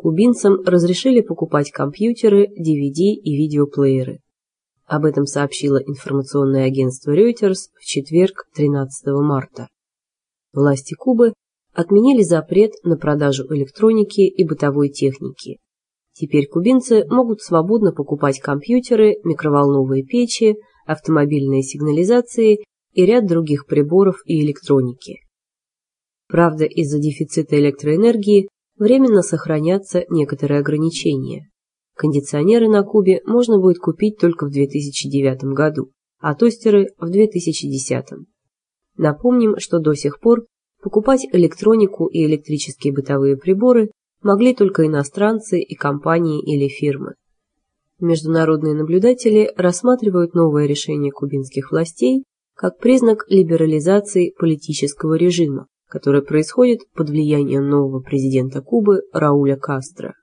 кубинцам разрешили покупать компьютеры, DVD и видеоплееры. Об этом сообщило информационное агентство Reuters в четверг, 13 марта. Власти Кубы отменили запрет на продажу электроники и бытовой техники. Теперь кубинцы могут свободно покупать компьютеры, микроволновые печи, автомобильные сигнализации и ряд других приборов и электроники. Правда, из-за дефицита электроэнергии временно сохранятся некоторые ограничения. Кондиционеры на Кубе можно будет купить только в 2009 году, а тостеры в 2010. Напомним, что до сих пор покупать электронику и электрические бытовые приборы могли только иностранцы и компании или фирмы. Международные наблюдатели рассматривают новое решение кубинских властей как признак либерализации политического режима, который происходит под влиянием нового президента Кубы Рауля Кастро.